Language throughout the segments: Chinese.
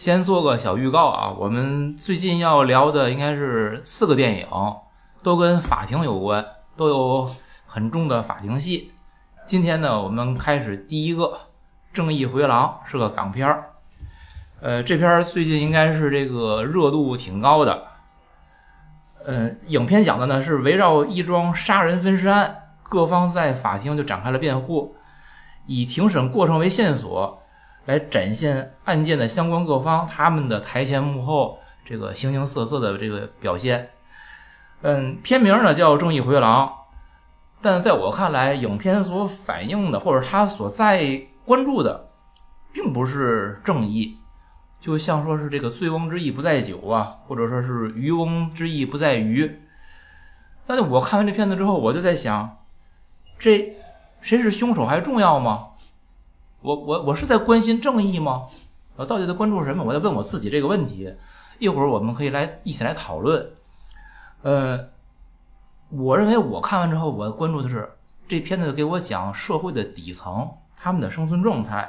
先做个小预告啊，我们最近要聊的应该是四个电影，都跟法庭有关，都有很重的法庭戏。今天呢，我们开始第一个《正义回廊》，是个港片儿。呃，这片儿最近应该是这个热度挺高的。嗯，影片讲的呢是围绕一桩杀人分尸案，各方在法庭就展开了辩护，以庭审过程为线索，来展现案件的相关各方他们的台前幕后这个形形色色的这个表现。嗯，片名呢叫《正义回廊》，但在我看来，影片所反映的或者他所在关注的，并不是正义。就像说是这个醉翁之意不在酒啊，或者说是渔翁之意不在鱼。但是我看完这片子之后，我就在想，这谁是凶手还重要吗？我我我是在关心正义吗？我到底在关注什么？我在问我自己这个问题。一会儿我们可以来一起来讨论。呃，我认为我看完之后，我关注的是这片子给我讲社会的底层他们的生存状态，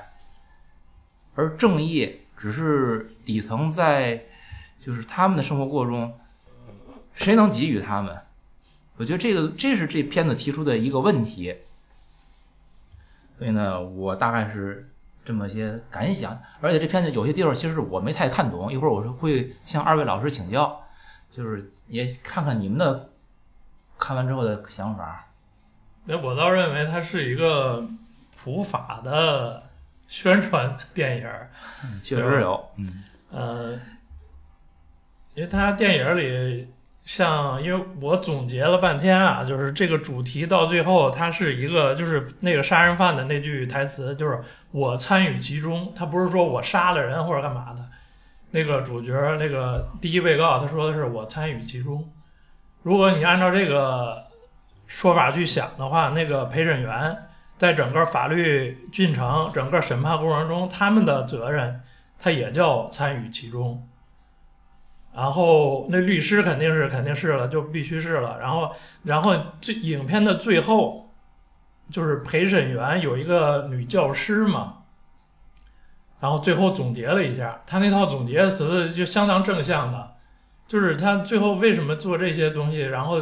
而正义。只是底层在，就是他们的生活过程中，谁能给予他们？我觉得这个这是这片子提出的一个问题。所以呢，我大概是这么些感想。而且这片子有些地方其实我没太看懂，一会儿我是会向二位老师请教，就是也看看你们的看完之后的想法。那我倒认为它是一个普法的。宣传电影儿，确实有，嗯，呃，因为他电影里像，因为我总结了半天啊，就是这个主题到最后，它是一个，就是那个杀人犯的那句台词，就是我参与其中，他不是说我杀了人或者干嘛的，那个主角那个第一被告他说的是我参与其中，如果你按照这个说法去想的话，那个陪审员。在整个法律进程、整个审判过程中，他们的责任，他也叫参与其中。然后那律师肯定是肯定是了，就必须是了。然后，然后这影片的最后，就是陪审员有一个女教师嘛，然后最后总结了一下，他那套总结词就相当正向的，就是他最后为什么做这些东西，然后。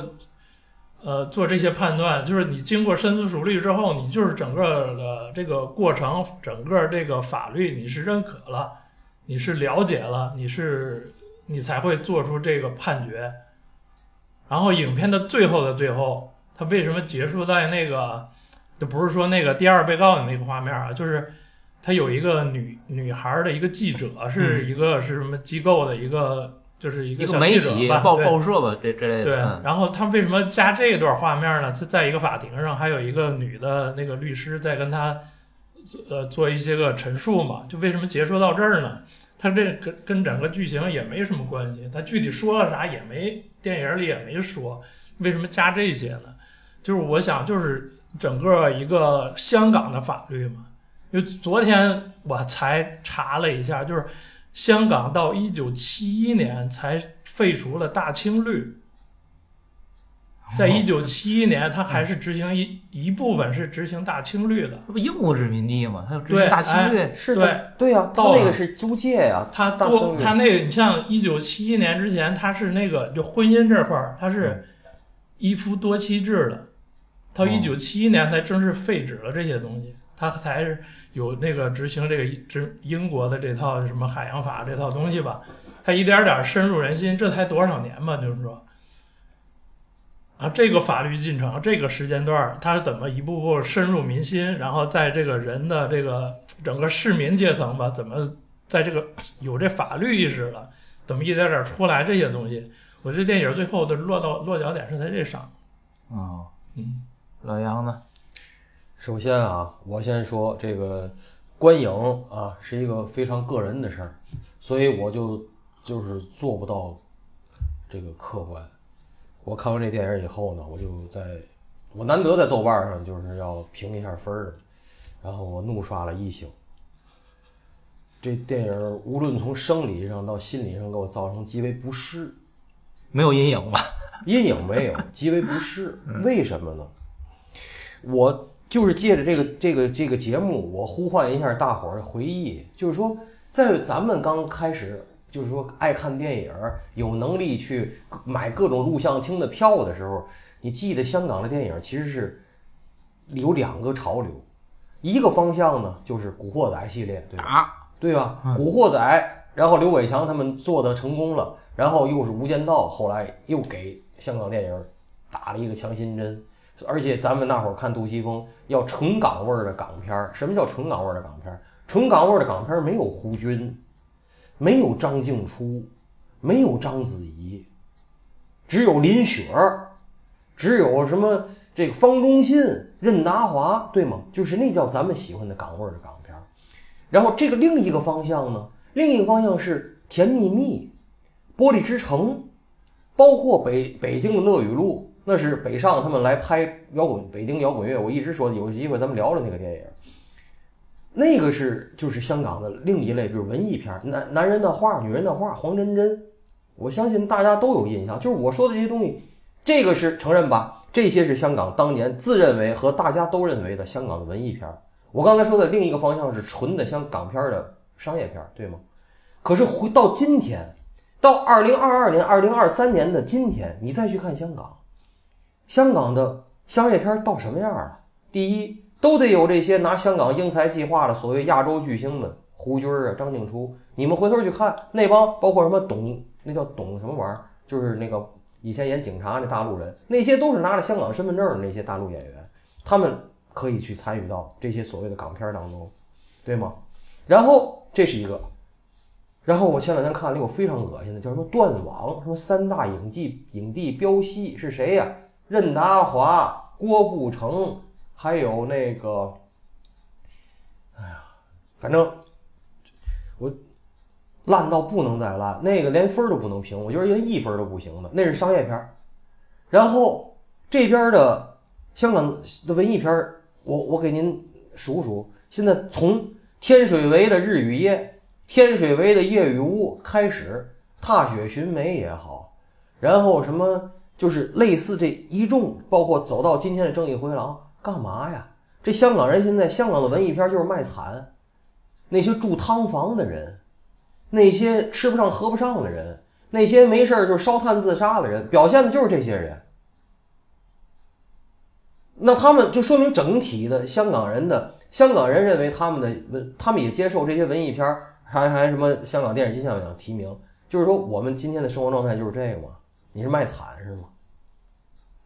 呃，做这些判断，就是你经过深思熟虑之后，你就是整个的这个过程，整个这个法律你是认可了，你是了解了，你是你才会做出这个判决。然后影片的最后的最后，他为什么结束在那个，就不是说那个第二被告的那个画面啊，就是他有一个女女孩的一个记者，是一个是什么机构的一个。就是一个媒体报报社吧，这之类的。对，然后他为什么加这一段画面呢？是在一个法庭上，还有一个女的那个律师在跟他，呃，做一些个陈述嘛。就为什么结束到这儿呢？他这跟跟整个剧情也没什么关系，他具体说了啥也没，电影里也没说。为什么加这些呢？就是我想，就是整个一个香港的法律嘛。因为昨天我才查了一下，就是。香港到一九七一年才废除了大清律，在一九七一年，他还是执行一一部分是执行大清律的。这不英国殖民地吗？他执行大清律，是的，对呀，到那个是租界呀。他多，他那个你像一九七一年之前，他是那个就婚姻这块儿，他是一夫多妻制的，到一九七一年才正式废止了这些东西，他才是。有那个执行这个执英国的这套什么海洋法这套东西吧，他一点点深入人心，这才多少年嘛？就是说，啊，这个法律进程，这个时间段，它是怎么一步步深入民心？然后在这个人的这个整个市民阶层吧，怎么在这个有这法律意识了？怎么一点点出来这些东西？我这电影最后的落到落脚点是在这上。哦，嗯，老杨呢？首先啊，我先说这个观影啊是一个非常个人的事儿，所以我就就是做不到这个客观。我看完这电影以后呢，我就在我难得在豆瓣上就是要评一下分儿，然后我怒刷了一宿。这电影无论从生理上到心理上给我造成极为不适，没有阴影吧？阴影没有，极为不适。为什么呢？我。就是借着这个这个这个节目，我呼唤一下大伙儿的回忆。就是说，在咱们刚开始就是说爱看电影儿，有能力去买各种录像厅的票的时候，你记得香港的电影其实是有两个潮流，一个方向呢就是《古惑仔》系列，对吧？对吧？嗯古惑仔》，然后刘伟强他们做的成功了，然后又是《无间道》，后来又给香港电影打了一个强心针。而且咱们那会儿看杜琪峰要纯港味儿的港片儿，什么叫纯港味儿的港片儿？纯港味儿的港片儿没有胡军，没有张静初，没有章子怡，只有林雪儿，只有什么这个方中信、任达华，对吗？就是那叫咱们喜欢的港味的港片。然后这个另一个方向呢，另一个方向是《甜蜜蜜》《玻璃之城》，包括北北京的乐语录，那是北上他们来拍摇滚北京摇滚乐。我一直说有机会咱们聊聊那个电影，那个是就是香港的另一类，比如文艺片，男男人的画、女人的画，黄真真，我相信大家都有印象。就是我说的这些东西，这个是承认吧？这些是香港当年自认为和大家都认为的香港的文艺片。我刚才说的另一个方向是纯的香港片的商业片，对吗？可是回到今天，到二零二二年、二零二三年的今天，你再去看香港，香港的商业片到什么样了？第一，都得有这些拿香港英才计划的所谓亚洲巨星们，胡军儿啊、张静初。你们回头去看那帮，包括什么董，那叫董什么玩意儿，就是那个以前演警察那大陆人，那些都是拿着香港身份证的那些大陆演员，他们可以去参与到这些所谓的港片当中，对吗？然后这是一个，然后我前两天看了一个非常恶心的，叫什么断网，什么三大影帝影帝飙戏是谁呀？任达华、郭富城，还有那个，哎呀，反正我烂到不能再烂，那个连分都不能评，我觉得连一分都不行的，那是商业片儿。然后这边的香港的文艺片儿，我我给您数数，现在从天水围的日与夜、天水围的夜与雾开始，踏雪寻梅也好，然后什么就是类似这一众，包括走到今天的正义回廊，干嘛呀？这香港人现在香港的文艺片就是卖惨，那些住汤房的人，那些吃不上喝不上的人，那些没事儿就烧炭自杀的人，表现的就是这些人。那他们就说明整体的香港人的香港人认为他们的文，他们也接受这些文艺片儿，还还什么香港电视金像奖提名，就是说我们今天的生活状态就是这个嘛？你是卖惨是吗？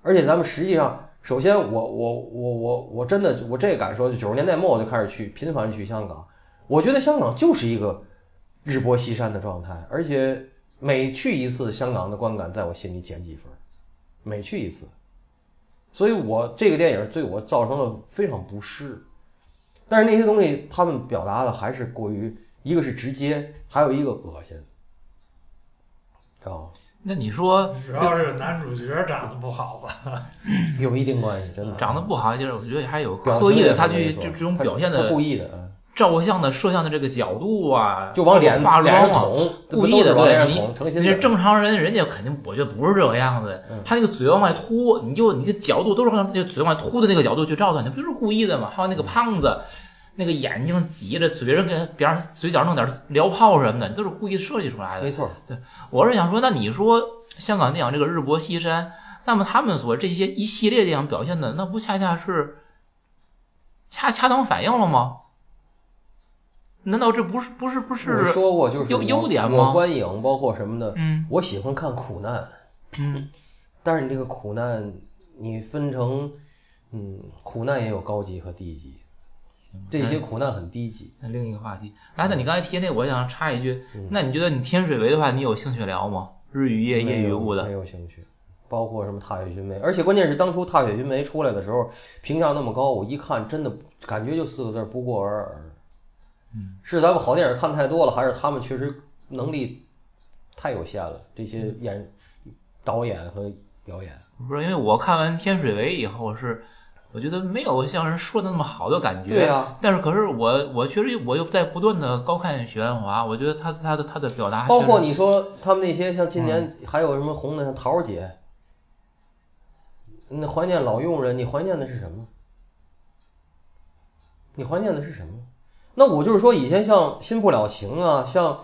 而且咱们实际上，首先我我我我我真的我这敢说，九十年代末我就开始去频繁去香港，我觉得香港就是一个日薄西山的状态，而且每去一次香港的观感，在我心里减几分，每去一次。所以我这个电影对我造成了非常不适，但是那些东西他们表达的还是过于，一个是直接，还有一个恶心，知道吗？那你说主要是男主角长得不好吧？有一定关系，真的。长得不好，就是我觉得还有刻意的，他去就这种表现的故意的，嗯照相的摄像的这个角度啊，就往脸化妆故意的对你你这。正常人，人家肯定我觉得不是这个样子嗯。他那个嘴往外凸，你就你的角度都是往那个嘴往外凸的那个角度去照他，你不就是故意的吗？还有那个胖子，那个眼睛挤着，嘴上给边上嘴角弄点燎泡什么的，你都是故意设计出来的没。错，对我是想说，那你说香港电影这个日薄西山，那么他们所这些一系列电影表现的，那不恰恰是恰恰当反应了吗？难道这不是不是不我是？说过就是优优点吗我观影包括什么的，嗯我喜欢看苦难，嗯但是你这个苦难，你分成，嗯，苦难也有高级和低级，这些苦难很低级。那另一个话题，哎，那你刚才提那，我想插一句，嗯那你觉得你天水围的话，你有兴趣聊吗？日与夜，夜与雾的，有兴趣，包括什么踏雪寻梅，而且关键是当初踏雪寻梅出来的时候，评价那么高，我一看真的感觉就四个字儿不过尔尔。嗯，是咱们好电影看太多了，还是他们确实能力太有限了？这些演导演和表演，不是因为我看完天水围以后是，我觉得没有像人说的那么好的感觉。对啊，但是可是我我确实我又在不断的高看许鞍华，我觉得他他的他的表达，包括你说他们那些像今嗯年还有什么红的，像桃儿姐，那怀念老佣人，你怀念的是什么？你怀念的是什么？那我就是说，以前像《新不了情》啊，像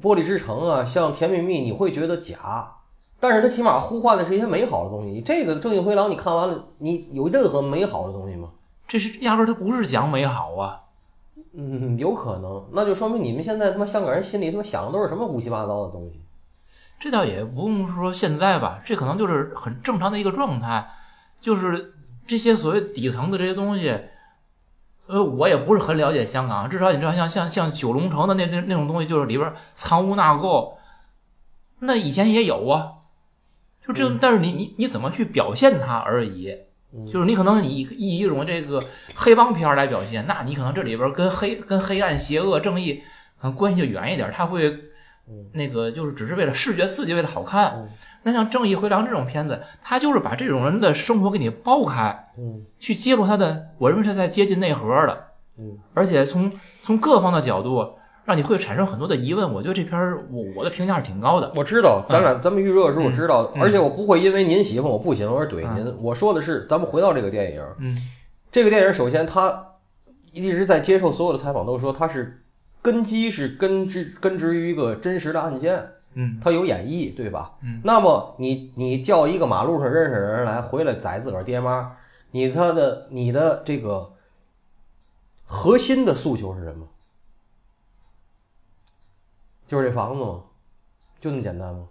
《玻璃之城》啊，像《甜蜜蜜》，你会觉得假，但是它起码呼唤的是一些美好的东西。这个《正义回廊》，你看完了，你有任何美好的东西吗？这是压根儿它不是讲美好啊。嗯，有可能，那就说明你们现在他妈香港人心里他妈想的都是什么乌七八糟的东西。这倒也不用说现在吧，这可能就是很正常的一个状态，就是这些所谓底层的这些东西，呃，我也不是很了解香港，至少你知道像像像九龙城的那那那种东西，就是里边藏污纳垢，那以前也有啊，就这，但是你你你怎么去表现它而已。就是你可能以以一种这个黑帮片儿来表现，那你可能这里边跟黑跟黑暗、邪恶、正义可能关系就远一点，他会那个就是只是为了视觉刺激，为了好看。那像《正义回廊》这种片子，他就是把这种人的生活给你剥开，嗯去揭露他的，我认为是在接近内核的，嗯，而且从从各方的角度，让你会产生很多的疑问。我觉得这片儿我我的评价是挺高的。我知道，咱俩咱们预热的时候我知道，嗯而且我不会因为您喜欢我不喜欢而怼您。我说的是，咱们回到这个电影，嗯这个电影首先它一直在接受所有的采访，都说它是根基是根植根植于一个真实的案件，嗯它有演绎，对吧？嗯。那么你你叫一个马路上认识的人来回来宰自个儿爹妈，你他的你的这个核心的诉求是什么？就是这房子吗？就那么简单吗？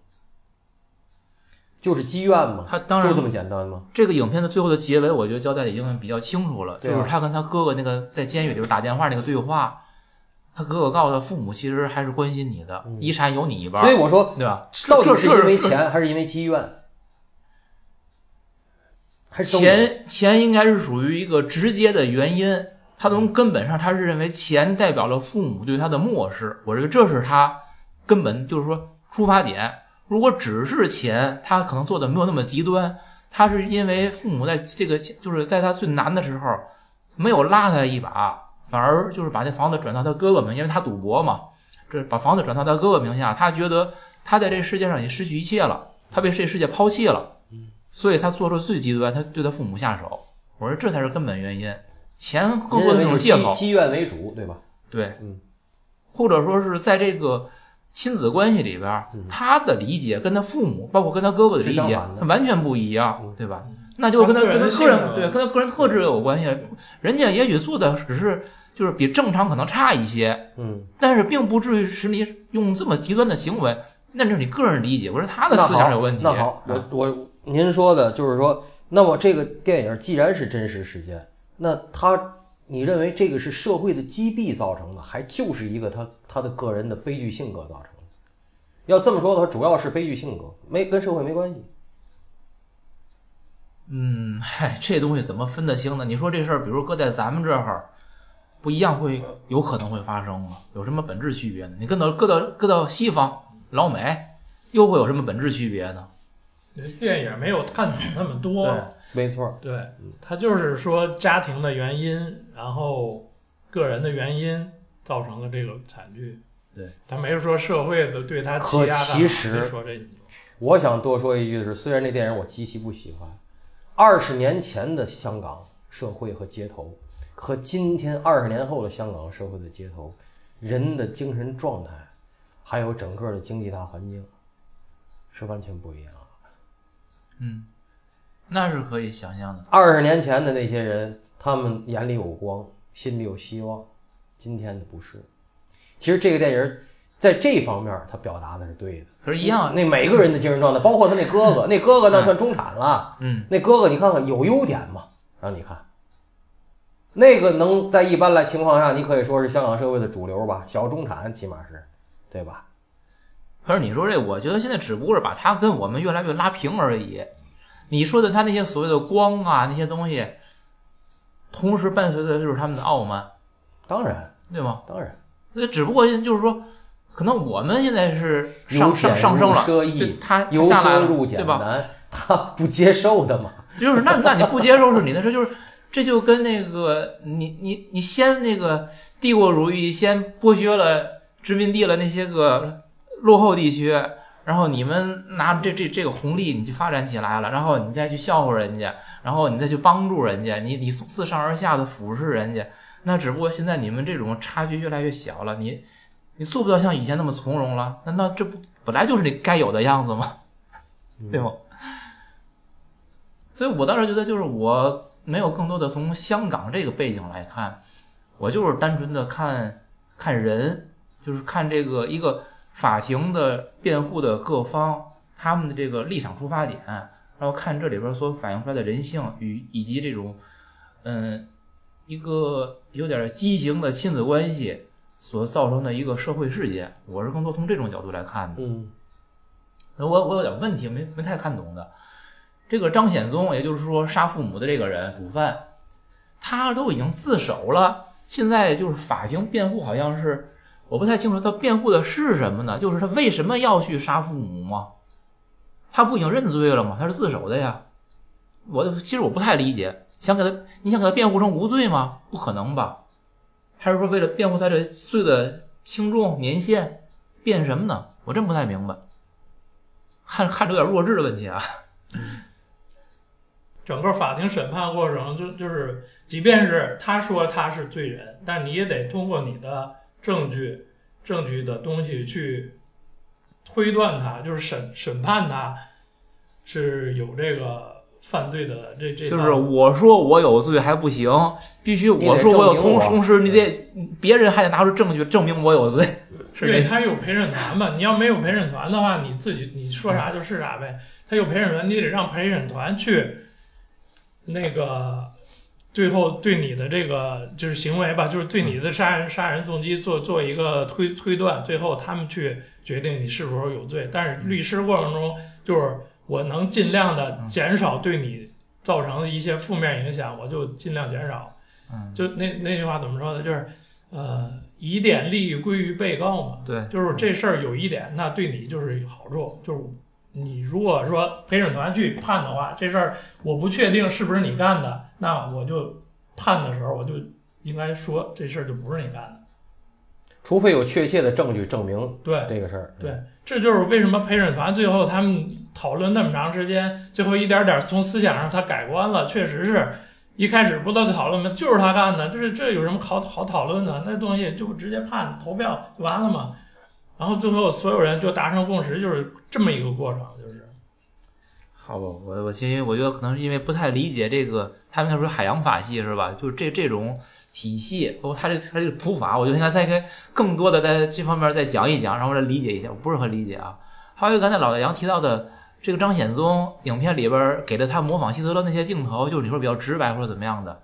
就是积怨吗？他当然就这么简单吗？这个影片的最后的结尾，我觉得交代的已经比较清楚了，啊就是他跟他哥哥那个在监狱里边打电话那个对话，他哥哥告诉他，父母其实还是关心你的，遗产有你一半，嗯所以我说，对吧？到底是因为钱还是因为积怨？钱钱应该是属于一个直接的原因，他从根本上他是认为钱代表了父母对他的漠视，我认为这是他根本就是说出发点。如果只是钱，他可能做的没有那么极端，他是因为父母在这个就是在他最难的时候没有拉他一把，反而就是把这房子转到他哥哥名，因为他赌博嘛，这把房子转到他哥哥名下，他觉得他在这世界上已经失去一切了，他被这世界抛弃了。所以他做出最极端，他对他父母下手。我说这才是根本原因，钱更多的是一种借口，积积怨为主，对吧？对，嗯，或者说是在这个亲子关系里边，他的理解跟他父母，包括跟他哥哥的理解他完全不一样，对吧？那就跟他跟他个人对跟他个人特质有关系。人家也许做的只是就是比正常可能差一些，嗯，但是并不至于使你用这么极端的行为，那就是你个人理解。我说他的思想有问题。那好，啊我我您说的就是说，那么这个电影既然是真实事件，那他你认为这个是社会的积弊造成的，还就是一个他他的个人的悲剧性格造成的？要这么说的话，主要是悲剧性格，没跟社会没关系。嗯，嗨，这东西怎么分得清呢？你说这事儿，比如搁在咱们这儿，不一样会有可能会发生吗？有什么本质区别呢？你搁到搁到搁到西方老美，又会有什么本质区别呢？这电影没有探讨那么多，没错，对，他就是说家庭的原因，然后个人的原因造成了这个惨剧。对，他没说社会的对他欺可其实说这，我想多说一句的是，虽然那电影我极其不喜欢，二十年前的香港社会和街头，和今天二十年后的香港社会的街头，人的精神状态，还有整个的经济大环境，是完全不一样的。嗯，那是可以想象的。二十年前的那些人，他们眼里有光，心里有希望，今天的不是。其实这个电影在这方面，他表达的是对的。可是，一样，那每个人的精神状态，包括他那哥哥，那哥哥那算中产了。嗯，那哥哥，你看看有优点吗？让你看，那个能在一般来情况下，你可以说是香港社会的主流吧，小中产起码是，对吧？可是你说这，我觉得现在只不过是把他跟我们越来越拉平而已。你说的他那些所谓的光啊，那些东西，同时伴随的就是他们的傲慢，当然，对吗？当然，那只不过就是说，可能我们现在是上上上升了，对他由下来了，奢入对吧？俭难，他不接受的嘛。就是那那你不接受是你的事，就是这就跟那个你你你先那个帝国主义先剥削了殖民地了那些个落后地区，然后你们拿这这这个红利你就发展起来了，然后你再去笑话人家，然后你再去帮助人家，你你自上而下的俯视人家，那只不过现在你们这种差距越来越小了，你你做不到像以前那么从容了。难道这不本来就是你该有的样子吗？对吗？所以我当时觉得，就是我没有更多的从香港这个背景来看，我就是单纯的看看人，就是看这个一个法庭的辩护的各方他们的这个立场出发点，然后看这里边所反映出来的人性与以及这种嗯一个有点畸形的亲子关系所造成的一个社会事件，我是更多从这种角度来看的。嗯我我有点问题没没太看懂的。这个张显宗，也就是说杀父母的这个人主犯，他都已经自首了，现在就是法庭辩护，好像是我不太清楚他辩护的是什么呢？就是他为什么要去杀父母吗？他不已经认罪了吗？他是自首的呀。我其实我不太理解，想给他你想给他辩护成无罪吗？不可能吧？还是说为了辩护他这罪的轻重年限，辩什么呢？我真不太明白。看看着有点弱智的问题啊。整个法庭审判过程就就是，即便是他说他是罪人，但你也得通过你的证据、证据的东西去推断他，就是审审判他是有这个犯罪的这这就是我说我有罪还不行，必须我说我有同同时你得别人还得拿出证据证明我有罪，是对这他有陪审团嘛？你要没有陪审团的话，你自己你说啥就是啥呗。他有陪审团，你得让陪审团去那个最后对你的这个就是行为吧，就是对你的杀人杀人动机做做一个推推断，最后他们去决定你是否有罪。但是律师过程中，就是我能尽量的减少对你造成的一些负面影响，我就尽量减少。嗯，就那那句话怎么说呢？就是呃，疑点利益归于被告嘛。对，就是这事儿有疑点，那对你就是有好处。就是你如果说陪审团去判的话，这事儿我不确定是不是你干的，那我就判的时候我就应该说这事儿就不是你干的。除非有确切的证据证明对这个事儿。对，这就是为什么陪审团最后他们讨论那么长时间，最后一点点从思想上他改观了，确实是。一开始不知道讨论吗？就是他干的，就是这有什么好好讨论的？那东西就直接判投票就完了嘛。然后最后所有人就达成共识，就是这么一个过程，就是好吧，我我其实我觉得可能是因为不太理解这个，他们那时候海洋法系是吧？就是这这种体系，包括他这他这个普法，我觉得应该再跟更多的在这方面再讲一讲，让我来理解一下，我不是很理解啊。还有刚才老大杨提到的这个张显宗影片里边给了他模仿希特勒那些镜头，就是你说比较直白或者怎么样的，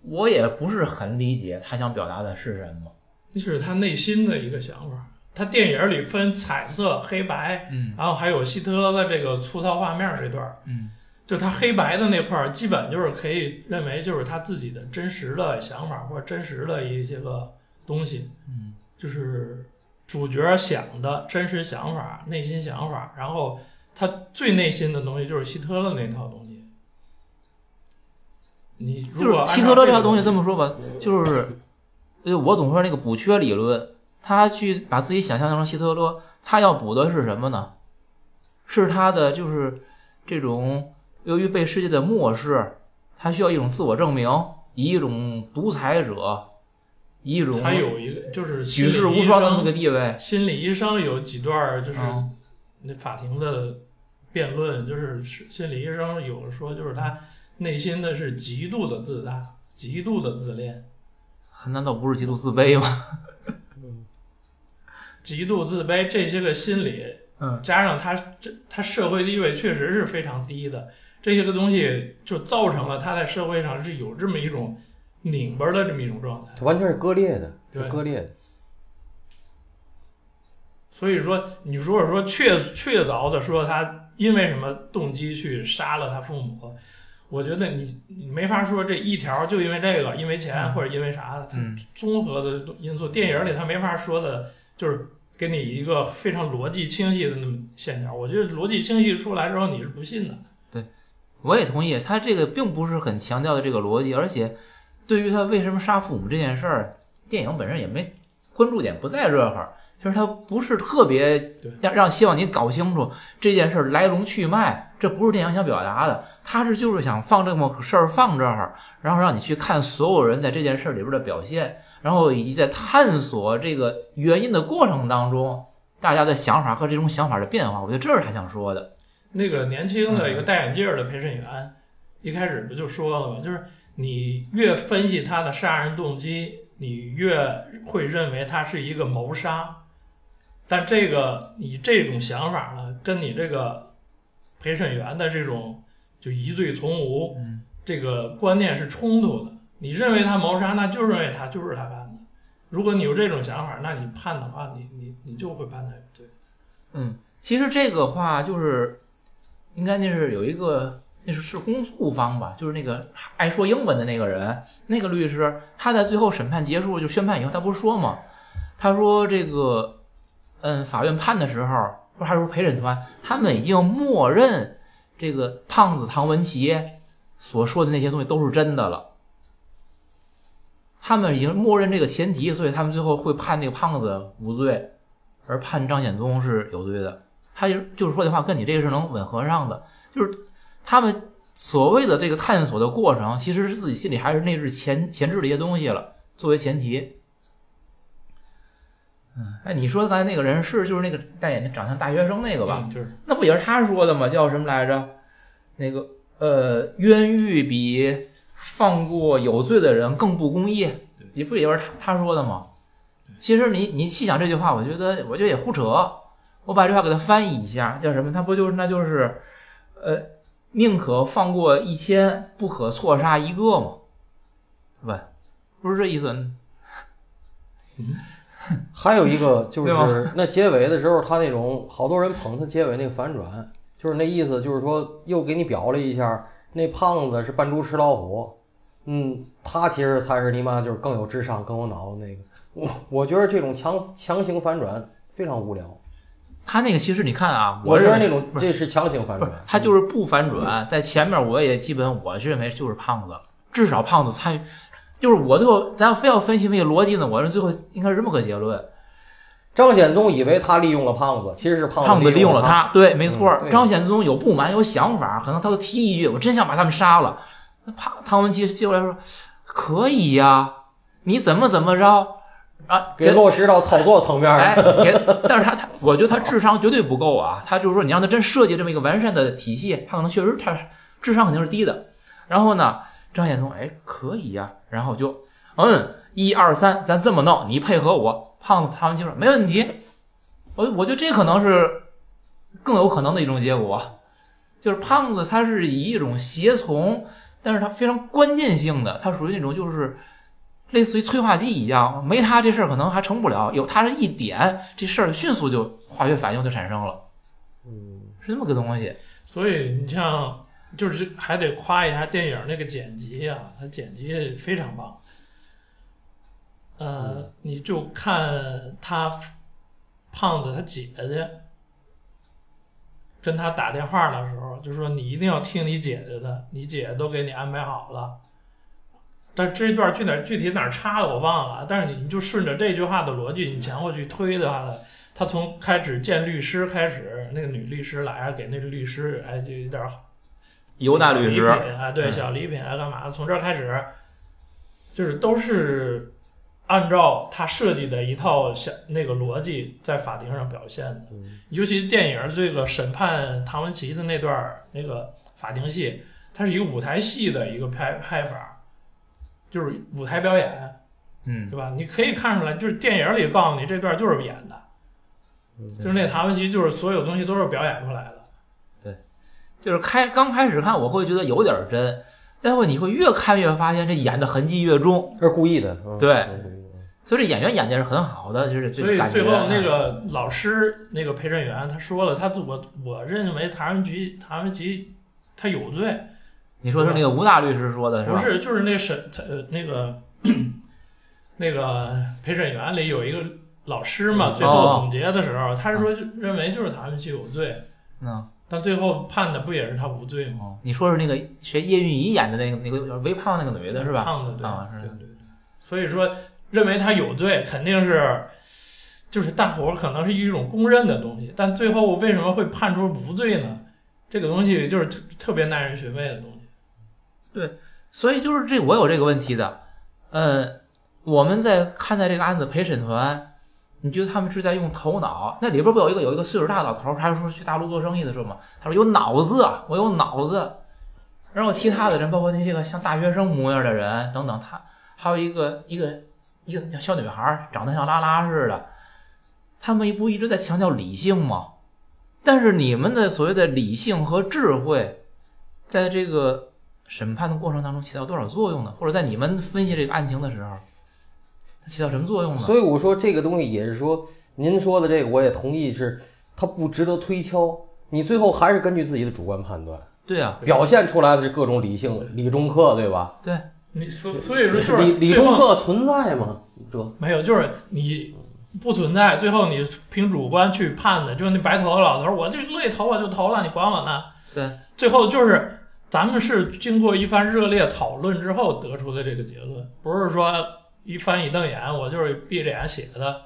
我也不是很理解他想表达的是什么。这是他内心的一个想法。他电影里分彩色、黑白，嗯。然后还有希特勒的这个粗糙画面这段儿，嗯。就他黑白的那块儿，基本就是可以认为就是他自己的真实的想法或者真实的一些个东西，嗯。就是主角想的真实想法、内心想法，然后他最内心的东西就是希特勒那套东西。你如就是果希特勒这套东西这这么说吧，就是，呃，我总说那个补缺理论，他去把自己想象成希特勒，他要补的是什么呢？是他的就是这种由于被世界的漠视，他需要一种自我证明，以一种独裁者，以一种他有一个就是举世无双的那生个地位。心理医生有几段儿就是嗯那法庭的辩论，就是心理医生有说，就是他内心的是极度的自大，极度的自恋，难道不是极度自卑吗？极度自卑这些个心理，嗯，加上他这他社会地位确实是非常低的，这些个东西就造成了他在社会上是有这么一种拧巴的这么一种状态。完全是割裂的，是对割裂的。所以说，你如果说确确凿的说他因为什么动机去杀了他父母，我觉得你你没法说这一条就因为这个，因为钱嗯或者因为啥嗯综合的因素，电影里他没法说的，就是给你一个非常逻辑清晰的那么线条。我觉得逻辑清晰出来之后，你是不信的。对我也同意，他这个并不是很强调的这个逻辑，而且对于他为什么杀父母这件事儿，电影本身也没关注点不在这块儿。就是他不是特别对让让希望你搞清楚这件事儿来龙去脉，这不是电影想表达的，他是就是想放这么个事儿放这儿，然后让你去看所有人在这件事儿里边的表现，然后以及在探索这个原因的过程当中，大家的想法和这种想法的变化，我觉得这是他想说的。那个年轻的一嗯个戴眼镜儿的陪审员，一开始不就说了吗？就是你越分析他的杀人动机，你越会认为他是一个谋杀。但这个你这种想法呢，跟你这个陪审员的这种就疑罪从无嗯，这个观念是冲突的。你认为他谋杀，那就认为他就是他干的。如果你有这种想法，那你判的话，你你你就会判他有罪。嗯，其实这个话就是，应该那是有一个，那是是公诉方吧，就是那个爱说英文的那个人，那个律师，他在最后审判结束就宣判以后，他不是说吗？他说这个，嗯，法院判的时候，不还说陪审团，他们已经默认这个胖子唐文琪所说的那些东西都是真的了。他们已经默认这个前提，所以他们最后会判那个胖子无罪。而判张显宗是有罪的。他就就是说的话跟你这个是能吻合上的，就是他们所谓的这个探索的过程，其实是自己心里还是内置前前置的一些东西了，作为前提。嗯，哎，你说的刚才那个人是就是那个戴眼镜、长相大学生那个吧？嗯就是那不也是他说的吗？叫什么来着？那个呃，冤狱比放过有罪的人更不公义，也不也是他他说的吗？其实你你细想这句话，我觉得我觉得也胡扯。我把这话给他翻译一下，叫什么？他不就是那就是，呃，宁可放过一千，不可错杀一个吗？对吧？不是这意思。还有一个 就是 那结尾的时候，他那种好多人捧他结尾那个反转，就是那意思，就是说又给你表了一下，那胖子是扮猪吃老虎，嗯，他其实才是你妈就是更有智商、更有脑子那个。我我觉得这种强强行反转非常无聊，他那个其实你看啊，我觉得那种这是强行反转，他就是不反转，在前面我也基本我是认为就是胖子，至少胖子参与，就是我最后咱非要分析那个逻辑呢，我认为最后应该是这么个结论：张显宗以为他利用了胖子，其实是胖子利用了。他，对，没错嗯。张显宗有不满，有想法，可能他都提一句：“我真想把他们杀了。”那胖唐文琪接过来说：“可以呀，你怎么怎么着啊？”给落实到操作层面儿，哎，给，但是他他，我觉得他智商绝对不够啊。他就是说，你让他真设计这么一个完善的体系，他可能确实他智商肯定是低的。然后呢，张显宗，哎，可以呀、然后就，嗯，一二三，咱这么弄，你配合我。胖子他们就说没问题。我我觉得这可能是更有可能的一种结果，就是胖子他是以一种协从，但是他非常关键性的，他属于那种就是类似于催化剂一样，没他这事儿可能还成不了，有他这一点，这事儿迅速就化学反应就产生了，嗯，是这么个东西。所以你像，就是还得夸一下电影那个剪辑啊，它剪辑非常棒。呃，你就看他胖子他姐姐跟他打电话的时候，就说你一定要听你姐姐的，你姐姐都给你安排好了。但这一段具哪具体哪儿插的我忘了，但是你就顺着这句话的逻辑，你前后去推的话呢，他从开始见律师开始，那个女律师来给那个律师哎就有点儿犹大律师，品啊，对嗯小礼品啊，干嘛的？从这儿开始，就是都是按照他设计的一套小那个逻辑在法庭上表现的。嗯尤其电影这个审判唐文琪的那段儿那个法庭戏，它是一个舞台戏的一个拍拍法，就是舞台表演，嗯对吧？你可以看出来，就是电影里告诉你这段就是演的，嗯就是那唐文琪就是所有东西都是表演出来的。就是开刚开始看我会觉得有点真，但会你会越看越发现这演的痕迹越重，这是故意的，嗯。对嗯所以这演员演的是很好的，就是所以最后那啊个老师那个陪审员他说了，他我我认为唐人局唐文琪他有罪，你说是那个吴大律师说的是吧？不是就是那审呃那个那个陪审员里有一个老师嘛，嗯最后总结的时候，他是说认为就是唐文琪有罪，嗯但最后判的不也是他无罪吗？哦，你说是那个学叶蕴仪演的那个那个微胖那个女的是吧？胖的对啊是对对对，所以说认为他有罪，肯定是就是大伙儿可能是一种公认的东西，但最后为什么会判出无罪呢？这个东西就是特特别耐人寻味的东西。对所以就是这我有这个问题的，呃，我们在看待这个案子陪审团，你觉得他们是在用头脑？那里边不有一个有一个岁数大老头儿，他说去大陆做生意的时候嘛，他说有脑子，我有脑子。然后其他的人，包括那些个像大学生模样的人等等，他还有一个一个一个小女孩儿，长得像拉拉似的，他们不一直在强调理性吗？但是你们的所谓的理性和智慧，在这个审判的过程当中起到多少作用呢？或者在你们分析这个案情的时候，起到什么作用呢？所以我说这个东西也是说，您说的这个我也同意，是它不值得推敲。你最后还是根据自己的主观判断，对啊，表现出来的是各种理性、理中客，对吧？对，你所所以说就是理理中客存在吗？这没有，就是你不存在，最后你凭主观去判的，就是那白头发老头儿，我就乐意投我就投了，你管我呢？对，最后就是咱们是经过一番热烈讨论之后得出的这个结论，不是说一翻一瞪眼，我就是闭着眼写的，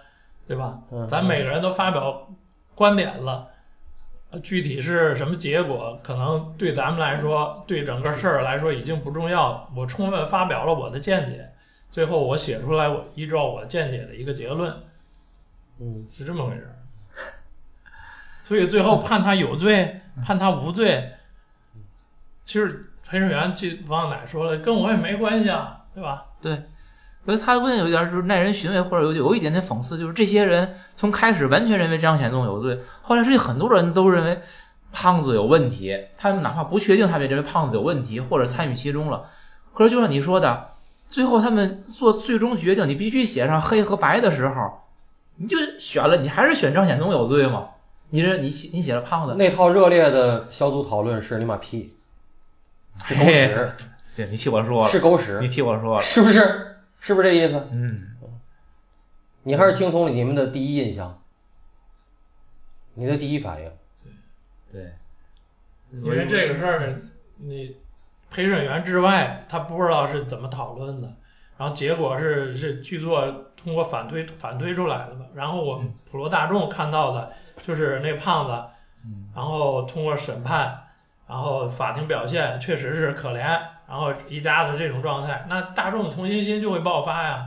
对吧？嗯咱每个人都发表观点了。呃具体是什么结果，可能对咱们来说，对整个事儿来说已经不重要。我充分发表了我的见解，最后我写出来，我依照我见解的一个结论，嗯，是这么回事儿。所以最后判他有罪，判他无罪，其实陪审员这王奶说了，跟我也没关系啊，对吧？所以他的问题有一点就是耐人寻味，或者有有一点点讽刺，就是这些人从开始完全认为张显宗有罪，后来实际很多人都认为胖子有问题，他们哪怕不确定，他们也认为胖子有问题或者参与其中了。可是就像你说的，最后他们做最终决定，你必须写上黑和白的时候，你就选了，你还是选张显宗有罪吗？你这你写你写了胖子，那套热烈的小组讨论是你妈屁，是狗屎，对 你替我说了，是狗屎你，替我说了，是不是？是不是这意思？嗯，你还是听从了你们的第一印象，你的第一反应。对，因为这个事儿，你陪审员之外，他不知道是怎么讨论的，然后结果是是剧作通过反推反推出来的吧。然后我们普罗大众看到的就是那胖子，然后通过审判，然后法庭表现确实是可怜，然后一家子这种状态，那大众同情心就会爆发呀，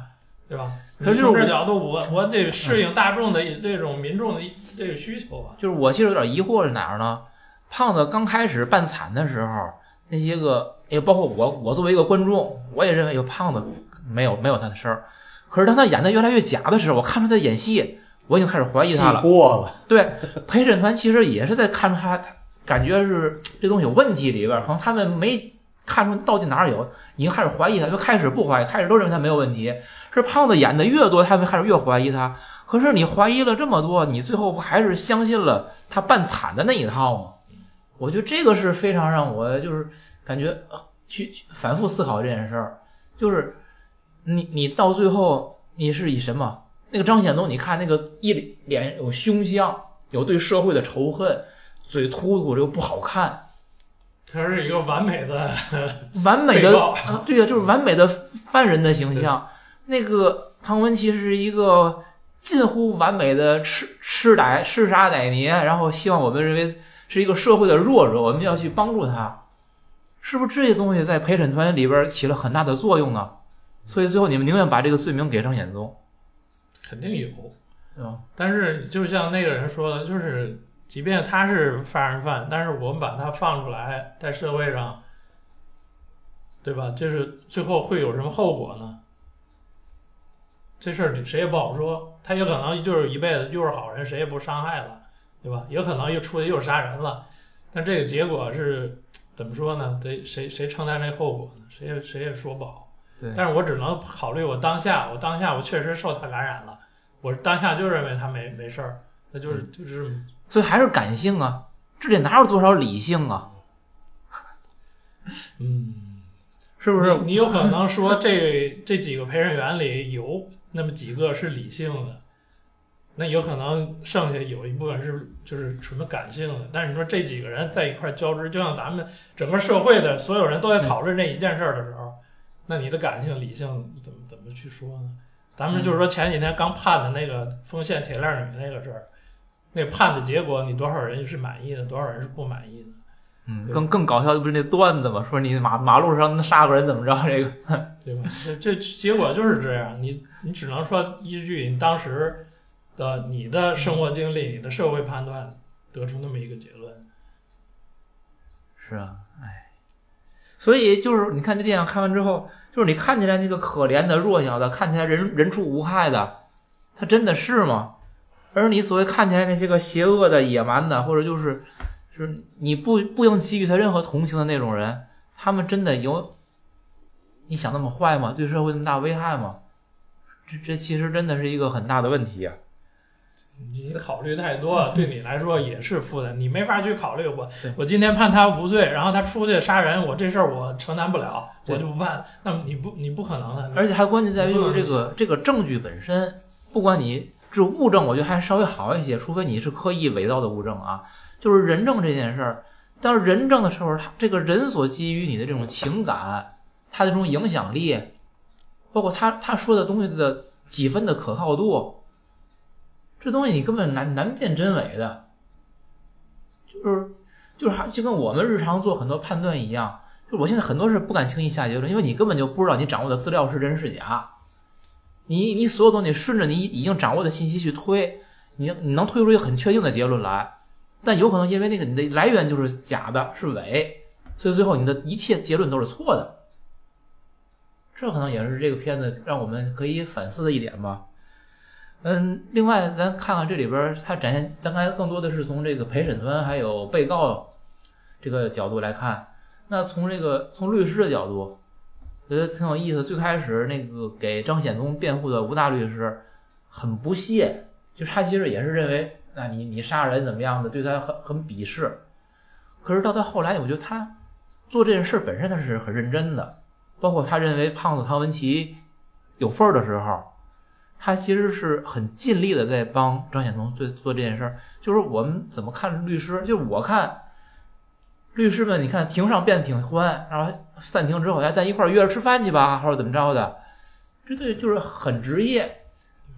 对吧？可是从这我角度，我我得适应大众的这种民众的这个需求啊。就是我其实有点疑惑是哪儿呢？胖子刚开始办惨的时候，那些个也包括我，我作为一个观众，我也认为有胖子没有没有他的事儿。可是当他演的越来越假的时候，我看出他演戏，我已经开始怀疑他了。过了，对，陪审团其实也是在看出他，他感觉是这东西有问题里边儿，可能他们没看出到底哪儿有，已经开始怀疑他。就开始不怀疑，开始都认为他没有问题，是胖子演的越多，他们开始越怀疑他。可是你怀疑了这么多，你最后不还是相信了他扮惨的那一套吗？我觉得这个是非常让我就是感觉去去反复思考这件事儿，就是你你到最后你是以什么？那个张显宗，你看那个一脸有凶相，有对社会的仇恨，嘴突突又不好看，他是一个完美的 完美的啊，对呀，就是完美的犯人的形象。那个唐文琪是一个近乎完美的痴痴歹痴傻歹捏，然后希望我们认为是一个社会的弱者，我们要去帮助他，是不是这些东西在陪审团里边起了很大的作用呢？所以最后你们宁愿把这个罪名给张显宗，肯定有，对吧？但是就像那个人说的，就是即便他是杀人犯，但是我们把他放出来，在社会上，对吧？就是最后会有什么后果呢？这事儿谁也不好说，他有可能就是一辈子又是好人，谁也不伤害了，对吧？有可能又出去又杀人了，但这个结果是怎么说呢？得谁谁承担这后果呢？谁也谁也说不好。对但是我只能考虑我当下，我当下我确实受他感染了，我当下就认为他没没事儿，那就是就是所以还是感性啊，这里哪有多少理性啊？嗯，是不是？你你有可能说这这几个陪审员里有那么几个是理性的，那有可能剩下有一部分是就是纯感性的。但是你说这几个人在一块儿交织，就像咱们整个社会的所有人都在讨论这一件事儿的时候，那你的感性理性怎么怎么去说呢？咱们就是说前几天刚判的那个丰县铁链女那个事儿，那判的结果，你多少人是满意的，多少人是不满意的？嗯，更更搞笑的不是那段子吗？说你马马路上杀个人怎么着？这个 对吧？这这结果就是这样，你你只能说依据你当时的你的生活经历、你的社会判断得出那么一个结论。是啊，哎，所以就是你看这电影看完之后，就是你看起来那个可怜的、弱小的，看起来人人畜无害的，他真的是吗？而你所谓看起来那些个邪恶的、野蛮的，或者就是就是你不不应给予他任何同情的那种人，他们真的有你想那么坏吗？对社会那么大危害吗？这这其实真的是一个很大的问题啊！你考虑太多，对你来说也是负担，你没法去考虑。我我今天判他无罪，然后他出去杀人，我这事儿我承担不了，我就不判。那么你不你不可能的，而且还关键在于就是这个这个证据本身，不管你是物证，我觉得还稍微好一些，除非你是刻意伪造的物证啊。就是人证这件事儿，当人证的时候，他这个人所基于你的这种情感，他的这种影响力，包括他他说的东西的几分的可靠度，这东西你根本难难辨真伪的。就是就是还就跟我们日常做很多判断一样，就我现在很多事不敢轻易下结论，因为你根本就不知道你掌握的资料是真是假。你你所有东西顺着你已经掌握的信息去推，你你能推出一个很确定的结论来，但有可能因为那个你的来源就是假的，是伪，所以最后你的一切结论都是错的。这可能也是这个片子让我们可以反思的一点吧。嗯，另外咱看看这里边，它展现，咱看更多的是从这个陪审团还有被告这个角度来看。那从这个从律师的角度，觉得挺有意思。最开始那个给张显宗辩护的吴大律师很不屑，就他其实也是认为，那你你杀人怎么样的，对他很很鄙视。可是到他后来，我觉得他做这件事本身他是很认真的，包括他认为胖子唐文琪有份儿的时候，他其实是很尽力的在帮张显宗做做这件事儿。就是我们怎么看律师，就是我看。律师们，你看庭上辩得挺欢，然后散庭之后，哎，咱一块儿约着吃饭去吧，或者怎么着的，这对就是很职业。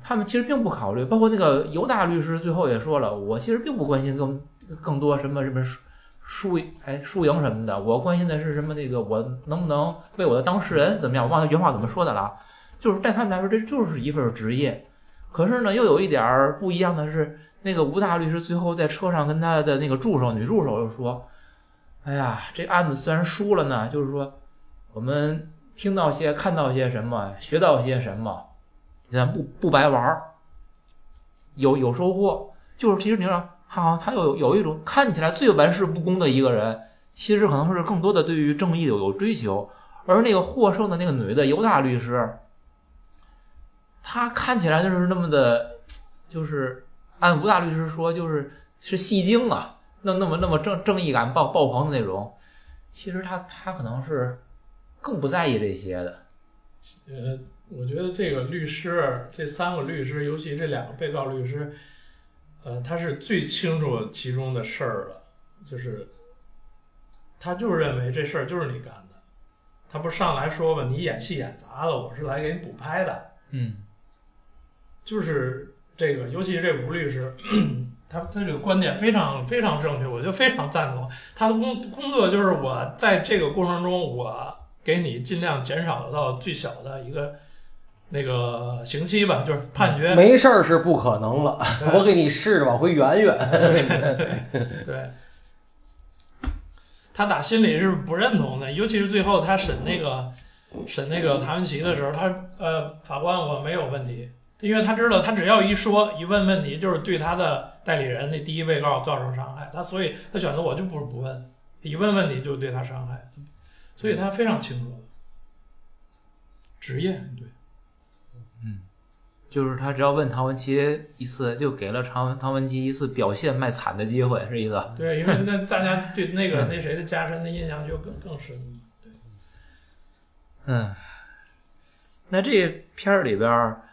他们其实并不考虑，包括那个犹大律师最后也说了，我其实并不关心更更多什么什么输输哎输赢什么的，我关心的是什么那个我能不能为我的当事人怎么样？我忘了原话怎么说的了，就是对他们来说，这就是一份职业。可是呢，又有一点儿不一样的是，那个吴大律师最后在车上跟他的那个助手女助手又说。哎呀，这案子虽然输了呢，就是说我们听到些、看到些什么，学到些什么，咱不不白玩儿，有有收获。就是其实你说，好，他有有一种看起来最玩世不恭的一个人，其实可能是更多的对于正义有有追求。而那个获胜的那个女的犹大律师，她看起来就是那么的，就是按吴大律师说，就是是戏精啊。那那么那么正正义感爆爆棚的那种，其实他他可能是更不在意这些的。呃，我觉得这个律师，这三个律师，尤其这两个被告律师，呃，他是最清楚其中的事儿了，就是他就是认为这事儿就是你干的，他不上来说吧，你演戏演砸了，我是来给你补拍的，嗯，就是这个，尤其是这吴律师。他他这个观点非常非常正确，我就非常赞同。他的工工作就是我在这个过程中，我给你尽量减少到最小的一个那个刑期吧，就是判决。没事儿是不可能了，我给你试着往回圆圆。对，他打心里是不认同的，尤其是最后他审那个审那个谭文琪的时候，他呃法官我没有问题，因为他知道他只要一说一问问题，就是对他的。代理人那第一被告造成伤害，他所以他选择我就不不问，一问问题就对他伤害，所以他非常清楚。职业对，嗯，就是他只要问唐文琪一次，就给了唐文唐文琪一次表现卖惨的机会，是意思？对，因为那 大家对那个那谁的加深的印象就更更深了。对，嗯，那这片儿里边儿。我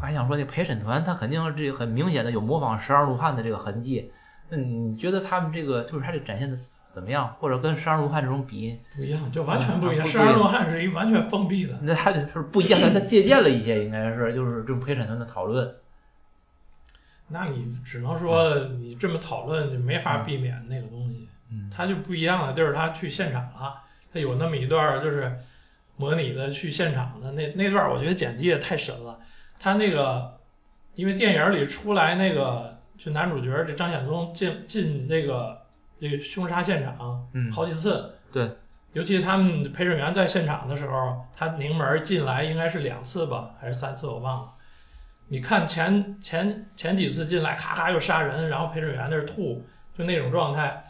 还想说，那陪审团他肯定这很明显的有模仿《十二怒汉》的这个痕迹。那，你觉得他们这个就是他这展现的怎么样？或者跟《十二怒汉》这种比，不一样，就完全不一样。十二怒汉是一完全封闭的，那他就是 不一样，他他借鉴了一些，应该是就是这种陪审团的讨论。那你只能说你这么讨论就没法避免那个东西。嗯他就不一样的地儿，他去现场了，他有那么一段儿就是模拟的去现场的那那段，儿，我觉得剪辑也太神了。他那个因为电影里出来那个就男主角这张显宗进进那个这个凶杀现场嗯，好几次，对，尤其他们陪审员在现场的时候，他拧门进来应该是两次吧，还是三次我忘了。你看前前前几次进来，咔咔又杀人，然后陪审员那是吐，就那种状态。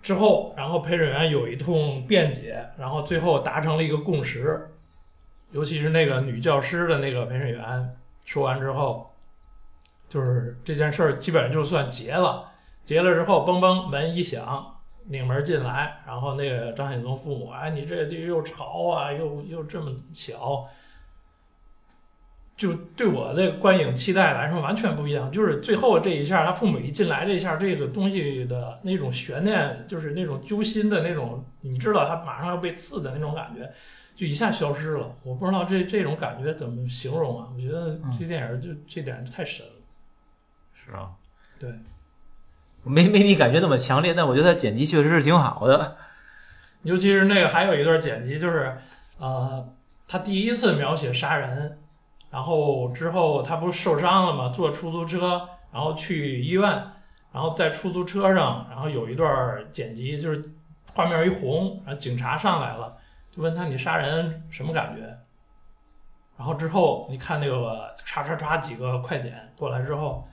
之后，然后陪审员有一通辩解，然后最后达成了一个共识。尤其是那个女教师的那个陪审员说完之后，就是这件事儿基本上就算结了。结了之后，嘣嘣门一响，拧门进来，然后那个张显宗父母，哎，你这地又潮啊，又又这么小，就对我的观影期待来说完全不一样。就是最后这一下，他父母一进来这一下，这个东西的那种悬念，就是那种揪心的那种，你知道他马上要被刺的那种感觉，就一下消失了。我不知道这这种感觉怎么形容啊？我觉得这电影就这点太神了。是啊，对，没没你感觉那么强烈，但我觉得他剪辑确实是挺好的。尤其是那个还有一段剪辑，就是呃，他第一次描写杀人，然后之后他不是受伤了嘛？坐出租车，然后去医院，然后在出租车上，然后有一段剪辑，就是画面一红，然后警察上来了，就问他你杀人什么感觉？然后之后你看那个唰唰唰几个快点过来之后，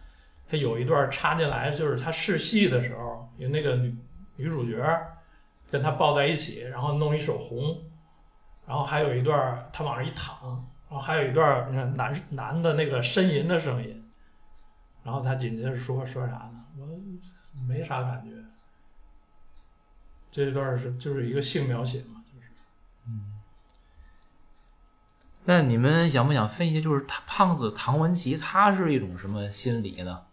他有一段插进来，就是他试戏的时候，有那个女女主角。跟他抱在一起，然后弄一手红，然后还有一段他往上一躺，然后还有一段你看男男的那个呻吟的声音，然后他紧接着说说啥呢？我没啥感觉。这一段是就是一个性描写嘛，就是嗯那你们想不想分析，就是他胖子唐文琪他是一种什么心理呢？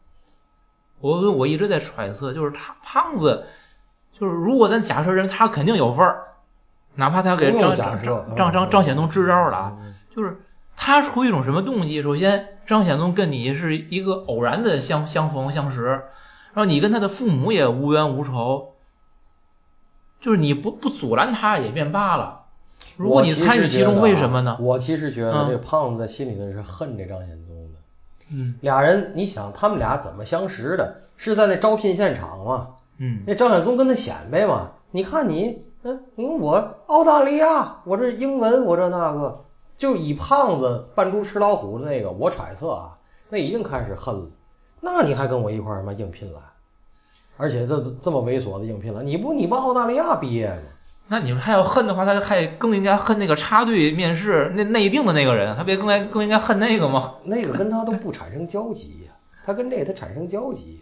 我我一直在揣测，就是他胖子，就是如果咱假设人他肯定有份儿，哪怕他给张张张张张显东支招了啊，嗯就是他出于一种什么动机？首先，张显宗跟你是一个偶然的相相逢相识，然后你跟他的父母也无冤无仇，就是你不不阻拦他也便罢了。如果你参与其中，为什么呢？我其实觉得嗯这胖子在心里头是恨这张显宗的。嗯俩人，你想他们俩怎么相识的？是在那招聘现场嘛？嗯那张显宗跟他显摆嘛，你看你，嗯，你看我澳大利亚，我这英文，我这那个，就以胖子扮猪吃老虎的那个，我揣测啊，那已经开始恨了。那你还跟我一块儿他妈应聘来，而且这这么猥琐的应聘了，你不你不澳大利亚毕业吗？那你们还要恨的话，他还更应该恨那个插队面试那内定的那个人，他别更该更应该恨那个吗？那个跟他都不产生交集呀，他跟这个他产生交集，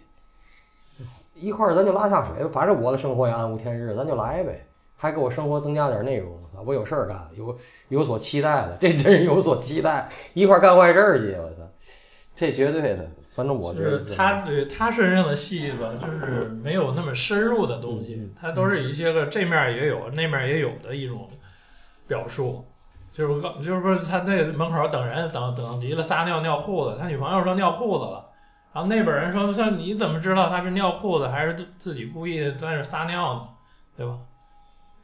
一块儿咱就拉下水，反正我的生活也暗无天日，咱就来呗，还给我生活增加点内容，我有事儿干，有有所期待了，这真是有所期待，一块儿干坏事儿去，我操，这绝对的，反正我就是他对他身上的戏吧，就是没有那么深入的东西，他都是一些个这面也有那面也有的一种表述。就是刚就是不是他在门口等人等等急了撒尿尿裤子，他女朋友说尿裤子了，然后那边人说说你怎么知道他是尿裤子还是自自己故意在那撒尿呢？对吧？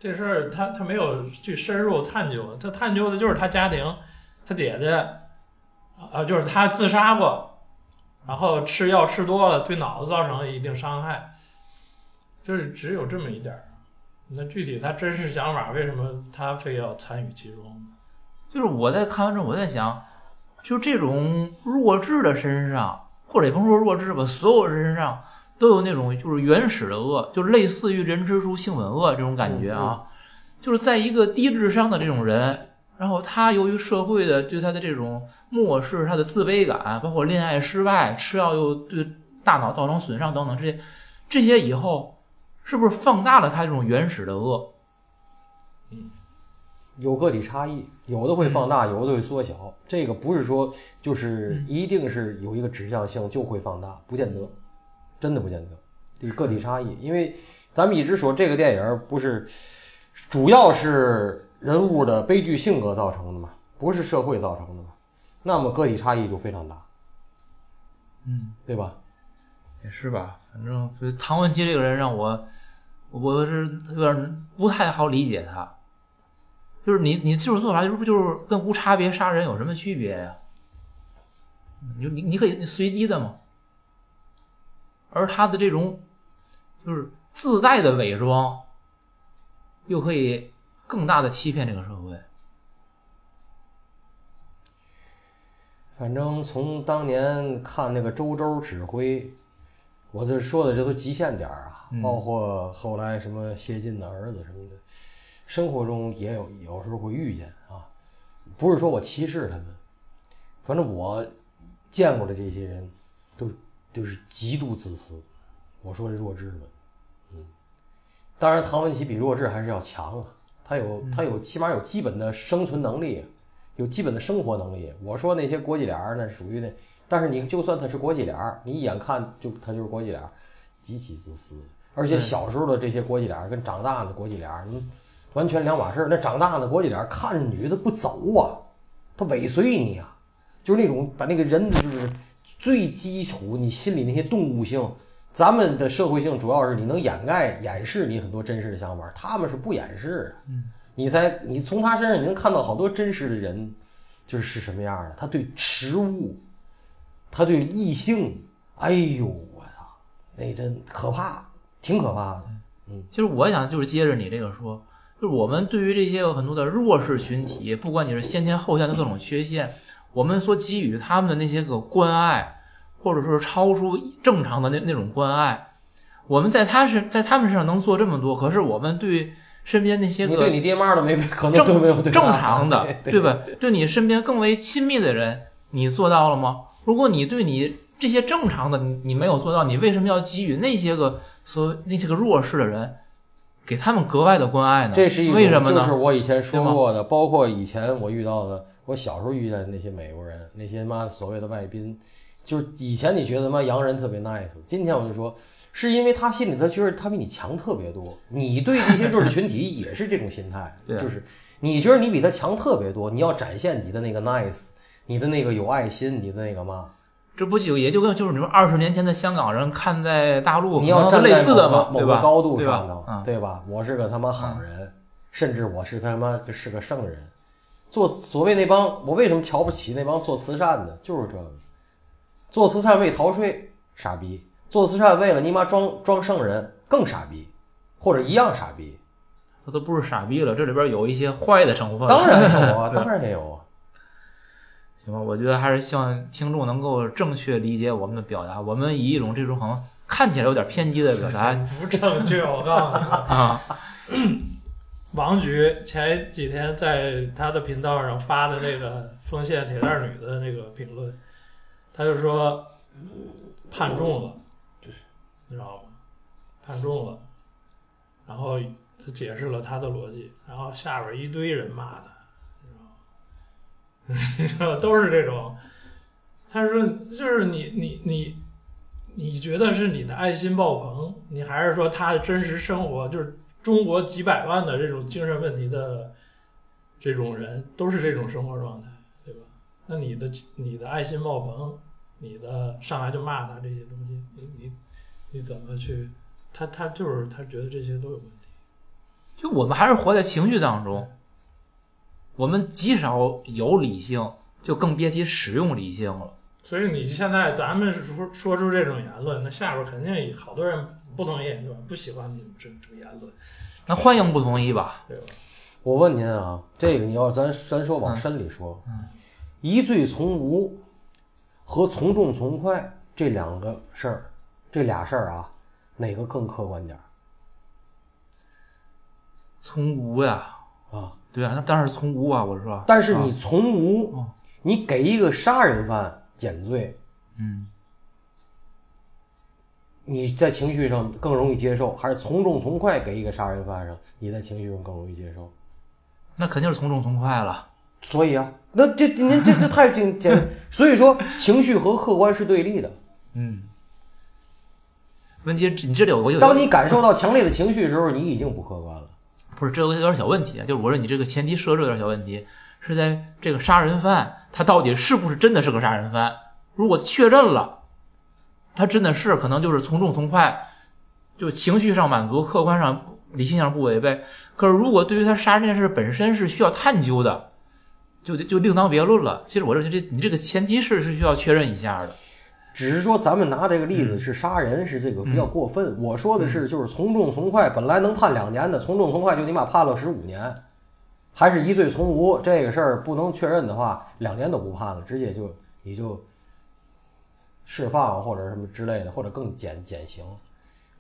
这事儿他他没有去深入探究，他探究的就是他家庭，他姐姐啊，就是他自杀过，然后吃药吃多了，对脑子造成了一定伤害，就是只有这么一点儿。那具体他真实想法，为什么他非要参与其中呢？就是我在看完之后，我在想，就这种弱智的身上，或者也不说弱智吧，所有人身上都有那种就是原始的恶，就类似于人之初性本恶这种感觉啊。就是在一个低智商的这种人，然后他由于社会的对他的这种漠视，他的自卑感，包括恋爱失败、吃药又对大脑造成损伤等等这些，这些以后是不是放大了他这种原始的恶？有个体差异，有的会放大，有的会缩小。这个不是说就是一定是有一个指向性就会放大，不见得，真的不见得。这个个体差异。因为咱们一直说这个电影不是主要是人物的悲剧性格造成的嘛，不是社会造成的嘛，那么个体差异就非常大，嗯，对吧？也是吧。反正就是唐文琪这个人让我，我是有点不太好理解他。就是你你这种做法，就是不就是跟无差别杀人有什么区别呀？你你你可以随机的嘛。而他的这种就是自带的伪装，又可以更大的欺骗这个社会。反正从当年看那个周周指挥，我这说的这都极限点儿啊，嗯包括后来什么谢晋的儿子什么的，生活中也有有时候会遇见啊。不是说我歧视他们，反正我见过的这些人，都都是极度自私。我说这弱智们，嗯，当然唐文琪比弱智还是要强啊，他有他有起码有基本的生存能力。有基本的生活能力。我说那些国际脸儿，那属于那，但是你就算他是国际脸儿，你一眼看就他就是国际脸儿，极其自私。而且小时候的这些国际脸儿跟长大的国际脸儿，嗯，完全两码事儿。那长大的国际脸儿看着女的不走啊，他尾随你啊、就是那种把那个人就是最基础你心里那些动物性。咱们的社会性主要是你能掩盖掩饰你很多真实的想法，他们是不掩饰的。你才你从他身上你能看到好多真实的人，就是是什么样的。他对食物，他对异性，哎呦我操，那真可怕，挺可怕的。嗯其实我想就是接着你这个说，就是我们对于这些有很多的弱势群体，不管你是先天后天的各种缺陷，我们所给予他们的那些个关爱，或者说是超出正常的那那种关爱，我们在他身在他们身上能做这么多，可是我们对身边那些个你对你爹妈都没可能正都没有对正常的，对对吧？对你身边更为亲密的人，你做到了吗？如果你对你这些正常的你你没有做到，你为什么要给予那些个所那些个弱势的人，给他们格外的关爱呢？这是一种，为什么呢？就是我以前说过的，包括以前我遇到的，我小时候遇见的那些美国人，那些妈所谓的外宾，就是以前你觉得妈洋人特别 nice，今天我就说，是因为他心里他觉得他比你强特别多，你对这些弱势群体也是这种心态，对啊就是你觉得你比他强特别多，你要展现你的那个 nice，你的那个有爱心，你的那个嘛，这不就也就跟就是你说二十年前的香港人看在大陆你要站类似的嘛，某个高度上头，嗯，对吧？我是个他妈好人，甚至我是他妈是个圣人。做所谓那帮，我为什么瞧不起那帮做慈善的？就是这个，做慈善为逃税，傻逼；做慈善为了你妈装装圣人，更傻逼，或者一样傻逼。他都不是傻逼了，这里边有一些坏的成分。当然有啊，当然也有啊。行吧，我觉得还是希望听众能够正确理解我们的表达。我们以一种这种好像看起来有点偏激的表达不正确，我告诉你。啊，王局前几天在他的频道上发的那个丰县铁蛋女的那个评论，他就说判重了，对你知道吗？判重了，然后他解释了他的逻辑，然后下边一堆人骂他，你知道吗？你知道都是这种。他说就是你你你你觉得是你的爱心爆棚，你还是说他的真实生活就是中国几百万的这种精神问题的这种人都是这种生活状态，对吧？那你的你的爱心爆棚，你的上来就骂他这些东西，你你你怎么去？他他就是他觉得这些都有问题。就我们还是活在情绪当中，我们极少有理性，就更别提使用理性了。所以你现在咱们说说出这种言论，那下边肯定好多人不同意，对吧？不喜欢你们这这种言论，那欢迎不同意吧？对吧？我问您啊，这个你要咱咱说往深里说，疑罪从无和从重从快这两个事儿，这俩事儿啊，哪个更客观点儿从无呀，啊？对啊，那当然是从无啊，我说。但是你从无哦，你给一个杀人犯减罪，嗯，你在情绪上更容易接受，还是从重从快给一个杀人犯上，你在情绪上更容易接受？那肯定是从重从快了。所以啊，那这您这这太简简，所以说情绪和客观是对立的。嗯，问题你这里有个有当你感受到强烈的情绪的时候，你已经不客观了。不是这有点小问题啊，就是我说你这个前提设置有点小问题，是在这个杀人犯他到底是不是真的是个杀人犯？如果确认了，他真的是可能就是从重从快，就情绪上满足，客观上理性上不违背。可是如果对于他杀人这件事本身是需要探究的，就就另当别论了。其实我认为这你这个前提是是需要确认一下的。只是说咱们拿这个例子是杀人，是这个比较过分。我说的是就是从重从快，本来能判两年的，从重从快就你妈判了十五年，还是疑罪从无。这个事儿不能确认的话，两年都不判了，直接就你就释放或者什么之类的，或者更减减刑。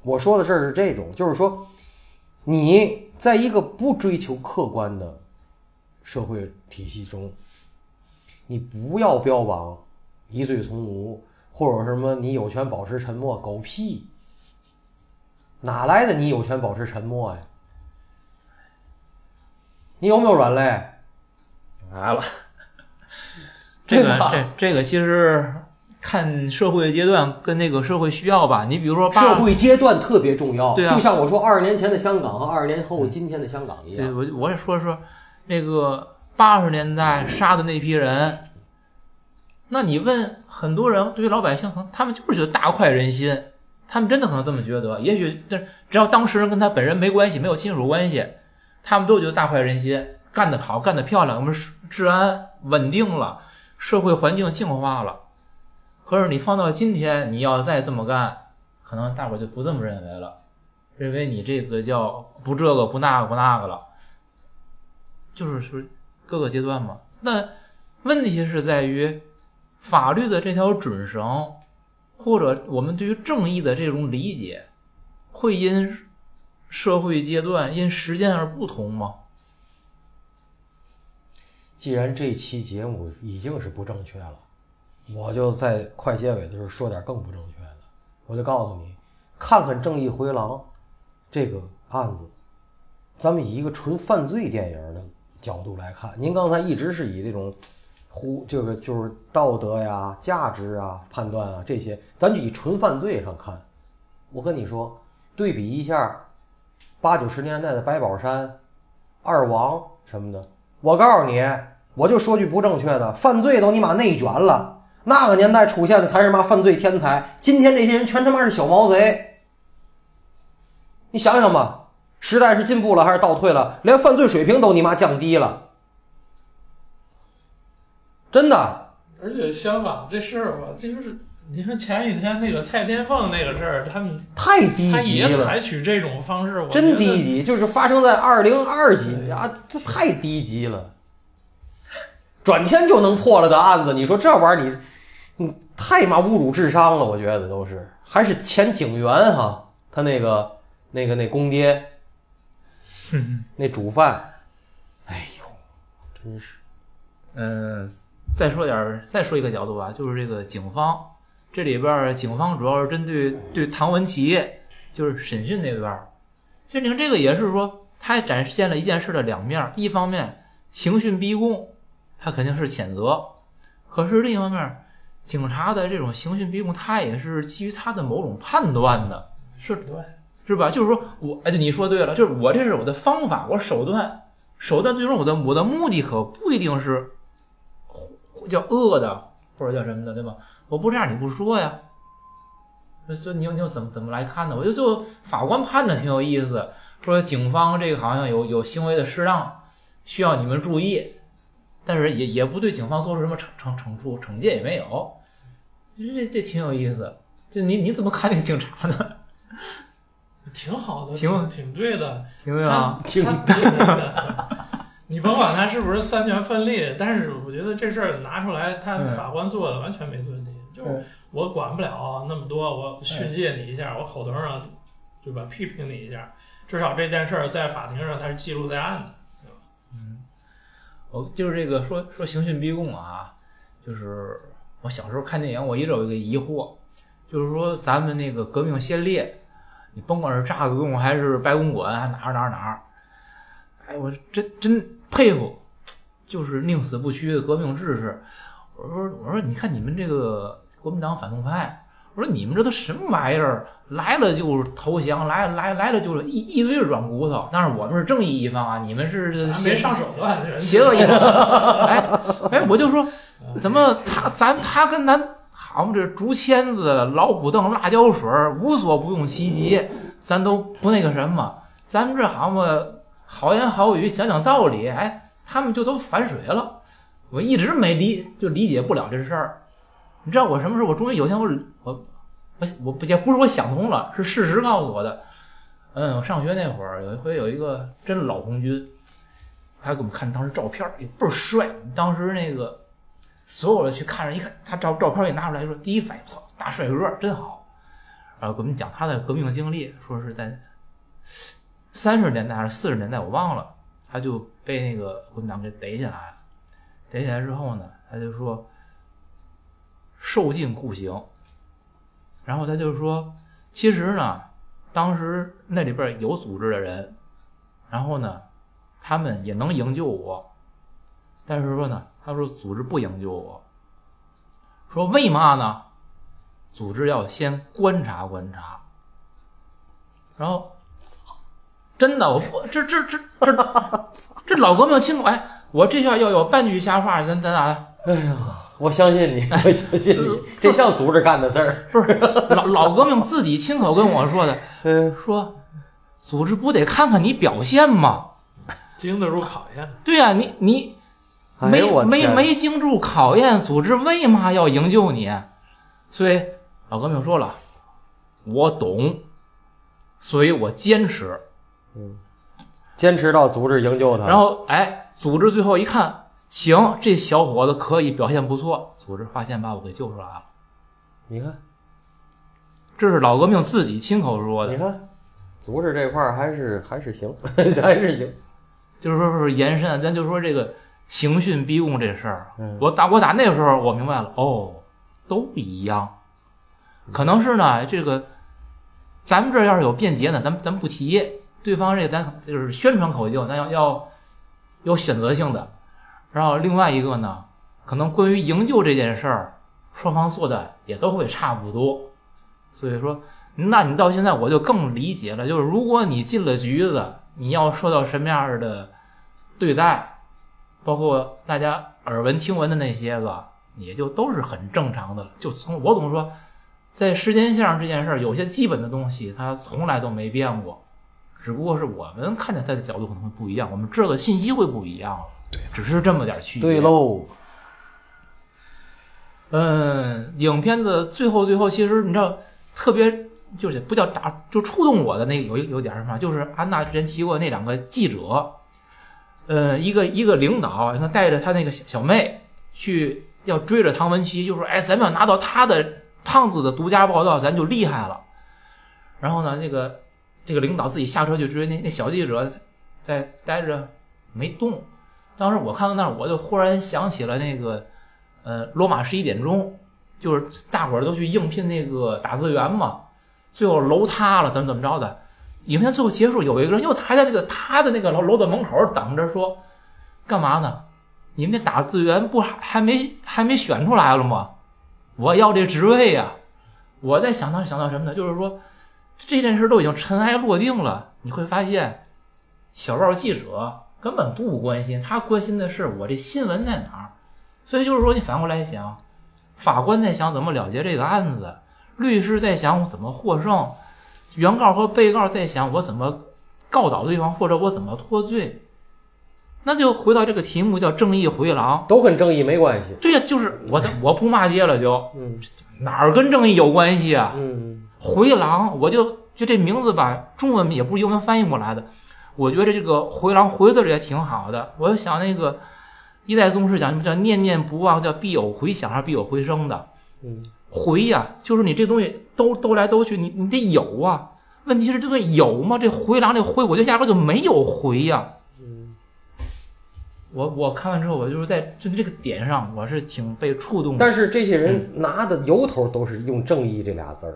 我说的事儿是这种，就是说你在一个不追求客观的社会体系中，你不要标榜疑罪从无。或者什么，你有权保持沉默？狗屁！哪来的你有权保持沉默呀？你有没有软肋？来了，这个这这个其实看社会阶段跟那个社会需要吧。你比如说，社会阶段特别重要，对啊就像我说二十年前的香港和二十年后今天的香港一对样。我我也说说那个八十年代杀的那批人，那你问很多人，对于老百姓，可能他们就是觉得大快人心，他们真的可能这么觉得。也许这只要当事人跟他本人没关系，没有亲属关系，他们都觉得大快人心，干得好，干得漂亮，我们治治安稳定了，社会环境净化了。可是你放到今天，你要再这么干，可能大伙就不这么认为了，认为你这个叫不这个不那个不那个了。就是说各个阶段嘛。那问题是在于法律的这条准绳，或者我们对于正义的这种理解，会因社会阶段、因时间而不同吗？既然这期节目已经是不正确了，我就在快结尾的时候说点更不正确的。我就告诉你，看看《正义回廊》这个案子，咱们以一个纯犯罪电影的角度来看，您刚才一直是以这种呼这个就是道德呀、价值啊、判断啊这些，咱就以纯犯罪上看。我跟你说，对比一下八九十年代的白宝山、二王什么的，我告诉你，我就说句不正确的，犯罪都你妈内卷了。那个年代出现的才是嘛犯罪天才，今天这些人全他妈是小毛贼。你想想吧，时代是进步了还是倒退了？连犯罪水平都你妈降低了，真的。而且香港这事儿吧，就是你说前几天那个蔡天凤那个事儿，他们太低他也级了，采取这种方式，我真低级，就是发生在二零二几年啊，这太低级了。转天就能破了的案子，你说这玩意儿你，你太妈侮辱智商了，我觉得都是，还是前警员哈，他那个那个那公爹，那主犯，哎呦，真是，嗯，再说点儿，再说一个角度吧，就是这个警方这里边儿，警方主要是针对对唐文琪，就是审讯那边儿。其实你看这个也是说，他展现了一件事的两面儿，一方面刑讯逼供，他肯定是谴责，可是另一方面，警察的这种刑讯逼供，他也是基于他的某种判断的，是对，是吧？就是说我，哎，对，你说对了，就是我这是我的方法，我手段，手段最终我的我的目的可不一定是叫恶的或者叫什么的，对吧？我不这样你不说呀，所以你又你又怎么怎么来看呢？我觉得最后法官判的挺有意思，说警方这个好像有有行为的失当，需要你们注意，但是也也不对警方做出什么惩惩惩处惩戒也没有，这这挺有意思。就你你怎么看那个警察呢？挺好的，挺挺挺对的，听没有啊？挺对的你甭管他是不是三权分立，但是我觉得这事儿拿出来，他嗯法官做的完全没问题。就是我管不了那么多，我训诫你一下，我口头上对吧批评你一下，至少这件事儿在法庭上它是记录在案的。我就是这个说说刑讯逼供啊，就是我小时候看电影，我一直有一个疑惑，就是说咱们那个革命先烈，你甭管是炸子洞还是白公馆，还哪儿哪儿哪儿，哎，我真真佩服，就是宁死不屈的革命志士。我说我说你看你们这个国民党反动派，我我说你们这都什么玩意儿？来了就是投降，来来来了就是一一堆软骨头。但是我们是正义一方啊，你们是咱邪没上手段，邪恶一方。哎哎，我就说怎么他咱他跟咱好嘛这竹签子、老虎凳、辣椒水无所不用其极，咱都不那个什么。咱们这好嘛好言好语讲讲道理，哎，他们就都反水了。我一直没理就理解不了这事儿。你知道我什么时候？我终于有一天我我我我不也不是我想通了，是事实告诉我的。嗯，我上学那会儿有一回有一个真老红军，还给我们看当时照片，也倍儿帅。当时那个所有的去看着一看，他照照片一拿出来说，第一反应操，大帅哥真好。然后给我们讲他的革命经历，说是在三十年代还是四十年代，我忘了，他就被那个国民党给逮起来了。逮起来之后呢，他就说受尽酷刑，然后他就说，其实呢，当时那里边有组织的人，然后呢，他们也能营救我，但是说呢，他说组织不营救我，说为嘛呢？组织要先观察观察，然后真的，我不这这这这这老革命亲口哎，我这下要有半句瞎话，咱咱俩哎呀。我相信你，我相信你，这像组织干的事儿。不是老老革命自己亲口跟我说的，嗯，说组织不得看看你表现吗？经得住考验。对呀、你你没、没没经住考验，组织为嘛要营救你？所以老革命说了，我懂，所以我坚持。坚持到组织营救他。然后哎，组织最后一看，行，这小伙子可以，表现不错，组织发现把我给救出来了。你看，这是老革命自己亲口说的你，看，组织这块儿还是还是行，还是行。就是说是延伸，咱就说这个刑讯逼供这事儿，嗯我打我打那个时候我明白了，哦，都一样，可能是呢，这个咱们这要是有便捷呢，咱咱不提，对方这个咱就是宣传口径，咱要要有选择性的，然后另外一个呢，可能关于营救这件事儿，双方做的也都会差不多，所以说，那你到现在我就更理解了，就是如果你进了局子，你要受到什么样的对待，包括大家耳闻听闻的那些个，也就都是很正常的了。就从我总说，在时间线上这件事儿，有些基本的东西它从来都没变过，只不过是我们看见它的角度可能会不一样，我们知道的信息会不一样了，只是这么点区别。对喽，嗯，影片的最后最后，其实你知道，特别就是不叫打，就触动我的那有一有点什么，就是安娜之前提过那两个记者，呃，一个一个领导，他带着他那个小小妹去要追着唐文琪，就说：“哎，咱们要拿到他的胖子的独家报道，咱就厉害了。”然后呢，那个这个领导自己下车去追，那那小记者在待着没动。当时我看到那儿，我就忽然想起了那个。呃，罗马十一点钟，就是大伙儿都去应聘那个打字员嘛，最后楼塌了，怎么怎么着的。影片最后结束，有一个人又还在那个他的那个楼楼的门口等着，说干嘛呢？你们那打字员不还还没还没选出来了吗？我要这职位呀、我在想到想到什么呢？就是说这件事都已经尘埃落定了，你会发现小报记者根本不关心，他关心的是我这新闻在哪儿。所以就是说，你反过来想，法官在想怎么了结这个案子，律师在想我怎么获胜，原告和被告在想我怎么告倒对方，或者我怎么脱罪。那就回到这个题目，叫正义回廊。都跟正义没关系。对呀、就是我 我不骂街了就，嗯哪儿跟正义有关系啊？嗯，回廊，我就就这名字吧，中文也不是英文翻译过来的，我觉得这个回廊回字儿也挺好的。我就想那个一代宗师讲什么叫念念不忘，叫必有回响还是必有回声的。嗯，回呀、就是你这东西兜兜来兜去，你你得有啊。问题是这东西有吗？这回廊这回，我就压根就没有回呀、嗯，我我看完之后，我就是在就这个点上，我是挺被触动的。但是这些人拿的由头都是用“正义”这俩字儿，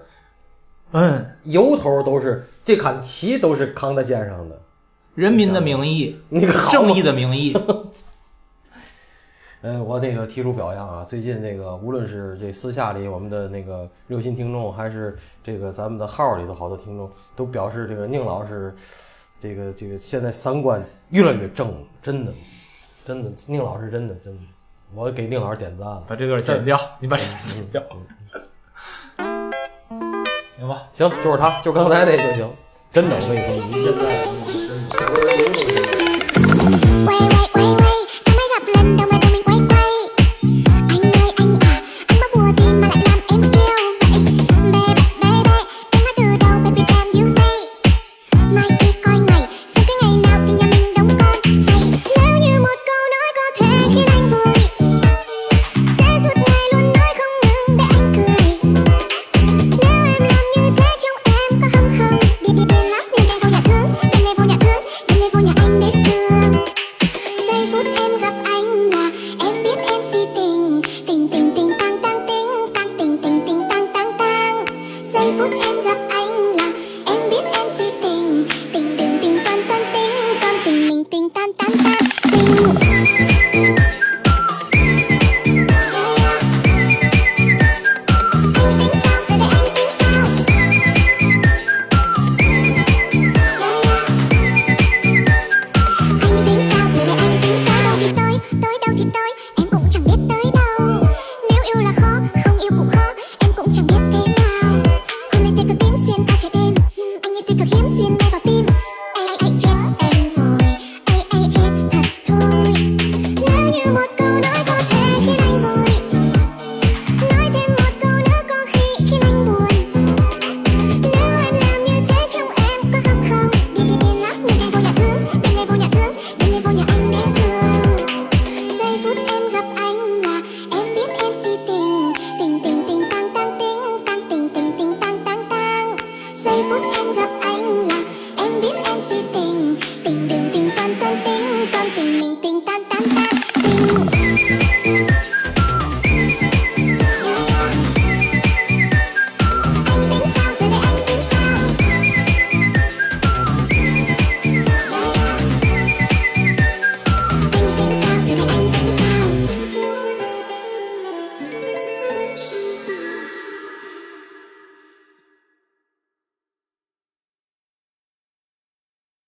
嗯，由头都是这杆旗都是扛在肩上的。人民的名义，那个好正义的名义，呃，我那个提出表扬啊，最近那个无论是这私下里我们的那个热心听众，还是这个咱们的号里头好多听众，都表示这个宁老师，这个这个现在三观越来越正，真的，真的，宁老师真的真的，我给宁老师点赞了。把这个剪掉，你把这个剪掉，行吧？行，就是他，就刚才那就行。真的，我跟你说，你现在。